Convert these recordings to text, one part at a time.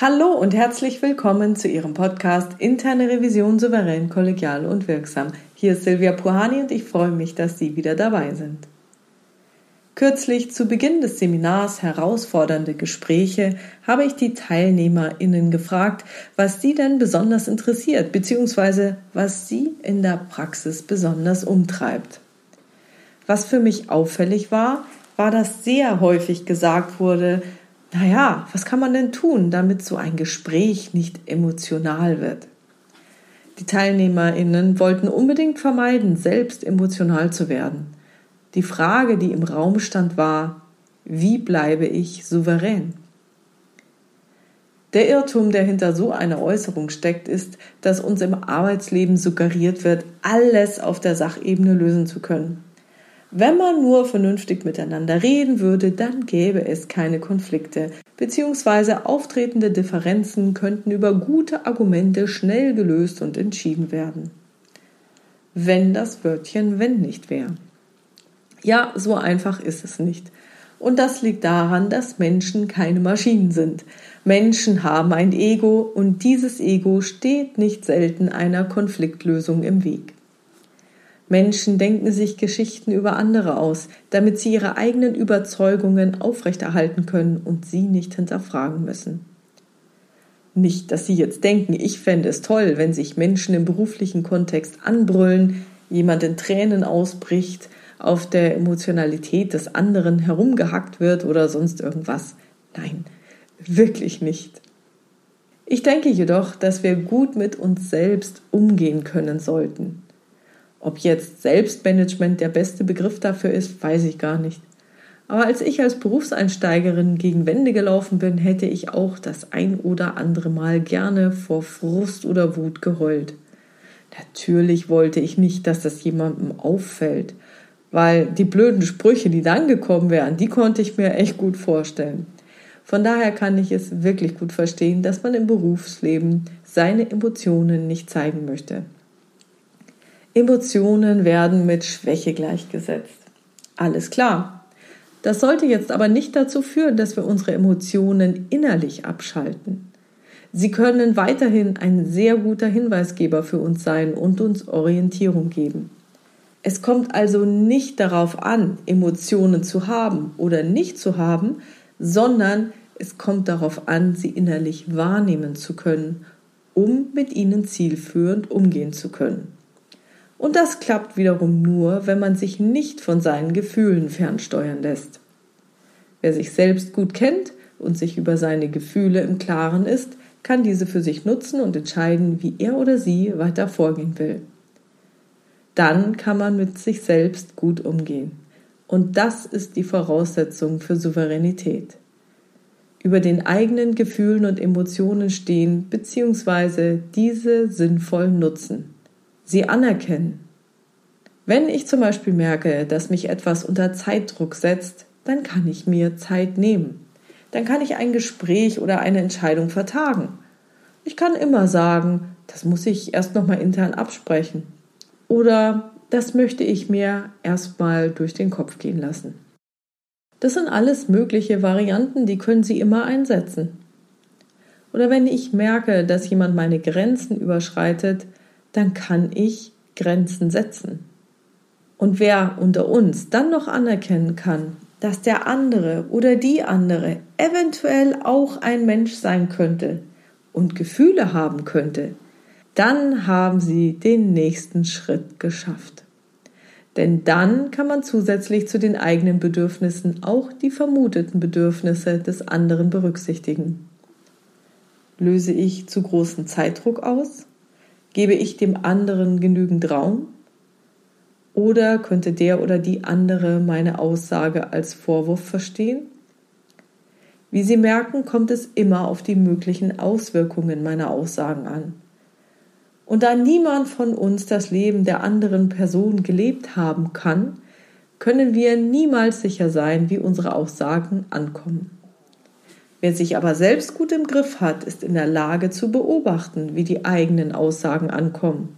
Hallo und herzlich willkommen zu Ihrem Podcast Interne Revision souverän, kollegial und wirksam. Hier ist Silvia Puhani und ich freue mich, dass Sie wieder dabei sind. Kürzlich zu Beginn des Seminars Herausfordernde Gespräche habe ich die TeilnehmerInnen gefragt, was sie denn besonders interessiert, beziehungsweise was sie in der Praxis besonders umtreibt. Was für mich auffällig war, war, dass sehr häufig gesagt wurde, naja, was kann man denn tun, damit so ein Gespräch nicht emotional wird? Die TeilnehmerInnen wollten unbedingt vermeiden, selbst emotional zu werden. Die Frage, die im Raum stand, war, wie bleibe ich souverän? Der Irrtum, der hinter so einer Äußerung steckt, ist, dass uns im Arbeitsleben suggeriert wird, alles auf der Sachebene lösen zu können. Wenn man nur vernünftig miteinander reden würde, dann gäbe es keine Konflikte, beziehungsweise auftretende Differenzen könnten über gute Argumente schnell gelöst und entschieden werden. Wenn das Wörtchen wenn nicht wäre. Ja, so einfach ist es nicht. Und das liegt daran, dass Menschen keine Maschinen sind. Menschen haben ein Ego und dieses Ego steht nicht selten einer Konfliktlösung im Weg. Menschen denken sich Geschichten über andere aus, damit sie ihre eigenen Überzeugungen aufrechterhalten können und sie nicht hinterfragen müssen. Nicht, dass Sie jetzt denken, ich fände es toll, wenn sich Menschen im beruflichen Kontext anbrüllen, jemand in Tränen ausbricht, auf der Emotionalität des anderen herumgehackt wird oder sonst irgendwas. Nein, wirklich nicht. Ich denke jedoch, dass wir gut mit uns selbst umgehen können sollten. Ob jetzt Selbstmanagement der beste Begriff dafür ist, weiß ich gar nicht. Aber als ich als Berufseinsteigerin gegen Wände gelaufen bin, hätte ich auch das ein oder andere Mal gerne vor Frust oder Wut geheult. Natürlich wollte ich nicht, dass das jemandem auffällt, weil die blöden Sprüche, die dann gekommen wären, die konnte ich mir echt gut vorstellen. Von daher kann ich es wirklich gut verstehen, dass man im Berufsleben seine Emotionen nicht zeigen möchte. Emotionen werden mit Schwäche gleichgesetzt. Alles klar. Das sollte jetzt aber nicht dazu führen, dass wir unsere Emotionen innerlich abschalten. Sie können weiterhin ein sehr guter Hinweisgeber für uns sein und uns Orientierung geben. Es kommt also nicht darauf an, Emotionen zu haben oder nicht zu haben, sondern es kommt darauf an, sie innerlich wahrnehmen zu können, um mit ihnen zielführend umgehen zu können. Und das klappt wiederum nur, wenn man sich nicht von seinen Gefühlen fernsteuern lässt. Wer sich selbst gut kennt und sich über seine Gefühle im Klaren ist, kann diese für sich nutzen und entscheiden, wie er oder sie weiter vorgehen will. Dann kann man mit sich selbst gut umgehen. Und das ist die Voraussetzung für Souveränität. Über den eigenen Gefühlen und Emotionen stehen bzw. diese sinnvoll nutzen sie anerkennen. Wenn ich zum Beispiel merke, dass mich etwas unter Zeitdruck setzt, dann kann ich mir Zeit nehmen. Dann kann ich ein Gespräch oder eine Entscheidung vertagen. Ich kann immer sagen, das muss ich erst nochmal intern absprechen. Oder das möchte ich mir erstmal durch den Kopf gehen lassen. Das sind alles mögliche Varianten, die können Sie immer einsetzen. Oder wenn ich merke, dass jemand meine Grenzen überschreitet, dann kann ich Grenzen setzen. Und wer unter uns dann noch anerkennen kann, dass der andere oder die andere eventuell auch ein Mensch sein könnte und Gefühle haben könnte, dann haben sie den nächsten Schritt geschafft. Denn dann kann man zusätzlich zu den eigenen Bedürfnissen auch die vermuteten Bedürfnisse des anderen berücksichtigen. Löse ich zu großen Zeitdruck aus? Gebe ich dem anderen genügend Raum? Oder könnte der oder die andere meine Aussage als Vorwurf verstehen? Wie Sie merken, kommt es immer auf die möglichen Auswirkungen meiner Aussagen an. Und da niemand von uns das Leben der anderen Person gelebt haben kann, können wir niemals sicher sein, wie unsere Aussagen ankommen. Wer sich aber selbst gut im Griff hat, ist in der Lage zu beobachten, wie die eigenen Aussagen ankommen.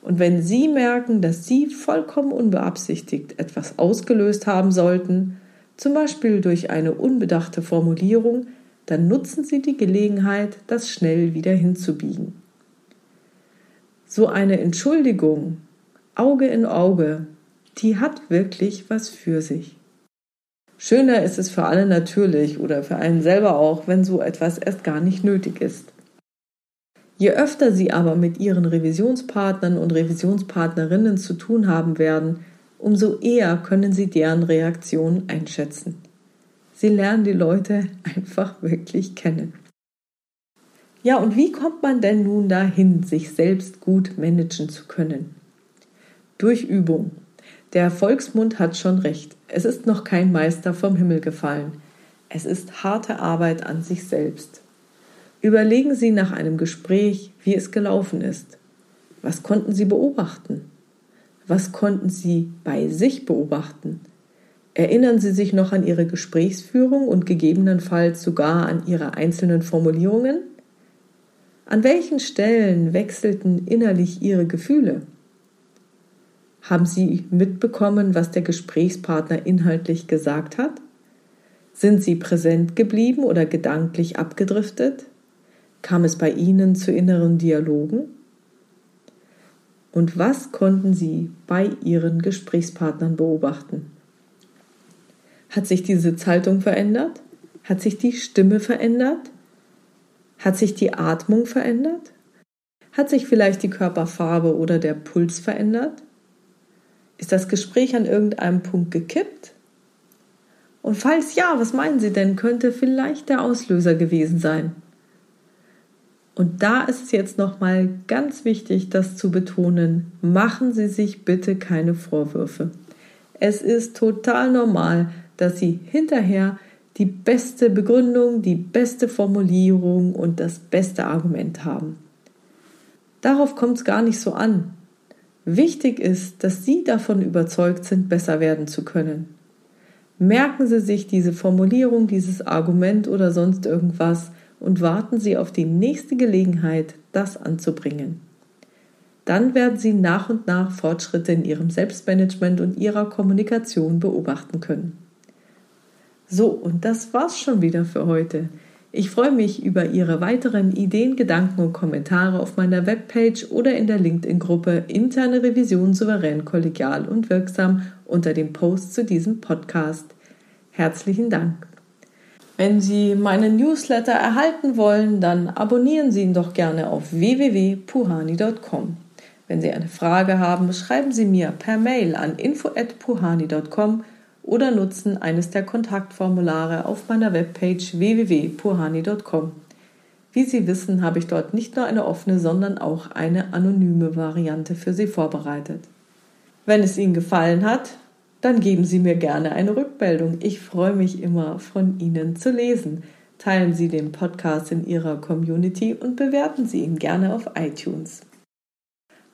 Und wenn Sie merken, dass Sie vollkommen unbeabsichtigt etwas ausgelöst haben sollten, zum Beispiel durch eine unbedachte Formulierung, dann nutzen Sie die Gelegenheit, das schnell wieder hinzubiegen. So eine Entschuldigung, Auge in Auge, die hat wirklich was für sich. Schöner ist es für alle natürlich oder für einen selber auch, wenn so etwas erst gar nicht nötig ist. Je öfter Sie aber mit Ihren Revisionspartnern und Revisionspartnerinnen zu tun haben werden, umso eher können Sie deren Reaktion einschätzen. Sie lernen die Leute einfach wirklich kennen. Ja, und wie kommt man denn nun dahin, sich selbst gut managen zu können? Durch Übung. Der Volksmund hat schon recht. Es ist noch kein Meister vom Himmel gefallen. Es ist harte Arbeit an sich selbst. Überlegen Sie nach einem Gespräch, wie es gelaufen ist. Was konnten Sie beobachten? Was konnten Sie bei sich beobachten? Erinnern Sie sich noch an Ihre Gesprächsführung und gegebenenfalls sogar an Ihre einzelnen Formulierungen? An welchen Stellen wechselten innerlich Ihre Gefühle? Haben Sie mitbekommen, was der Gesprächspartner inhaltlich gesagt hat? Sind Sie präsent geblieben oder gedanklich abgedriftet? Kam es bei Ihnen zu inneren Dialogen? Und was konnten Sie bei Ihren Gesprächspartnern beobachten? Hat sich die Sitzhaltung verändert? Hat sich die Stimme verändert? Hat sich die Atmung verändert? Hat sich vielleicht die Körperfarbe oder der Puls verändert? Ist das Gespräch an irgendeinem Punkt gekippt? Und falls ja, was meinen Sie denn, könnte vielleicht der Auslöser gewesen sein? Und da ist es jetzt nochmal ganz wichtig, das zu betonen. Machen Sie sich bitte keine Vorwürfe. Es ist total normal, dass Sie hinterher die beste Begründung, die beste Formulierung und das beste Argument haben. Darauf kommt es gar nicht so an. Wichtig ist, dass Sie davon überzeugt sind, besser werden zu können. Merken Sie sich diese Formulierung, dieses Argument oder sonst irgendwas und warten Sie auf die nächste Gelegenheit, das anzubringen. Dann werden Sie nach und nach Fortschritte in Ihrem Selbstmanagement und Ihrer Kommunikation beobachten können. So, und das war's schon wieder für heute. Ich freue mich über Ihre weiteren Ideen, Gedanken und Kommentare auf meiner Webpage oder in der LinkedIn-Gruppe Interne Revision souverän, kollegial und wirksam unter dem Post zu diesem Podcast. Herzlichen Dank. Wenn Sie meinen Newsletter erhalten wollen, dann abonnieren Sie ihn doch gerne auf www.puhani.com. Wenn Sie eine Frage haben, schreiben Sie mir per Mail an info@puhani.com oder nutzen eines der Kontaktformulare auf meiner Webpage www.puhani.com. Wie Sie wissen, habe ich dort nicht nur eine offene, sondern auch eine anonyme Variante für Sie vorbereitet. Wenn es Ihnen gefallen hat, dann geben Sie mir gerne eine Rückmeldung. Ich freue mich immer, von Ihnen zu lesen. Teilen Sie den Podcast in Ihrer Community und bewerten Sie ihn gerne auf iTunes.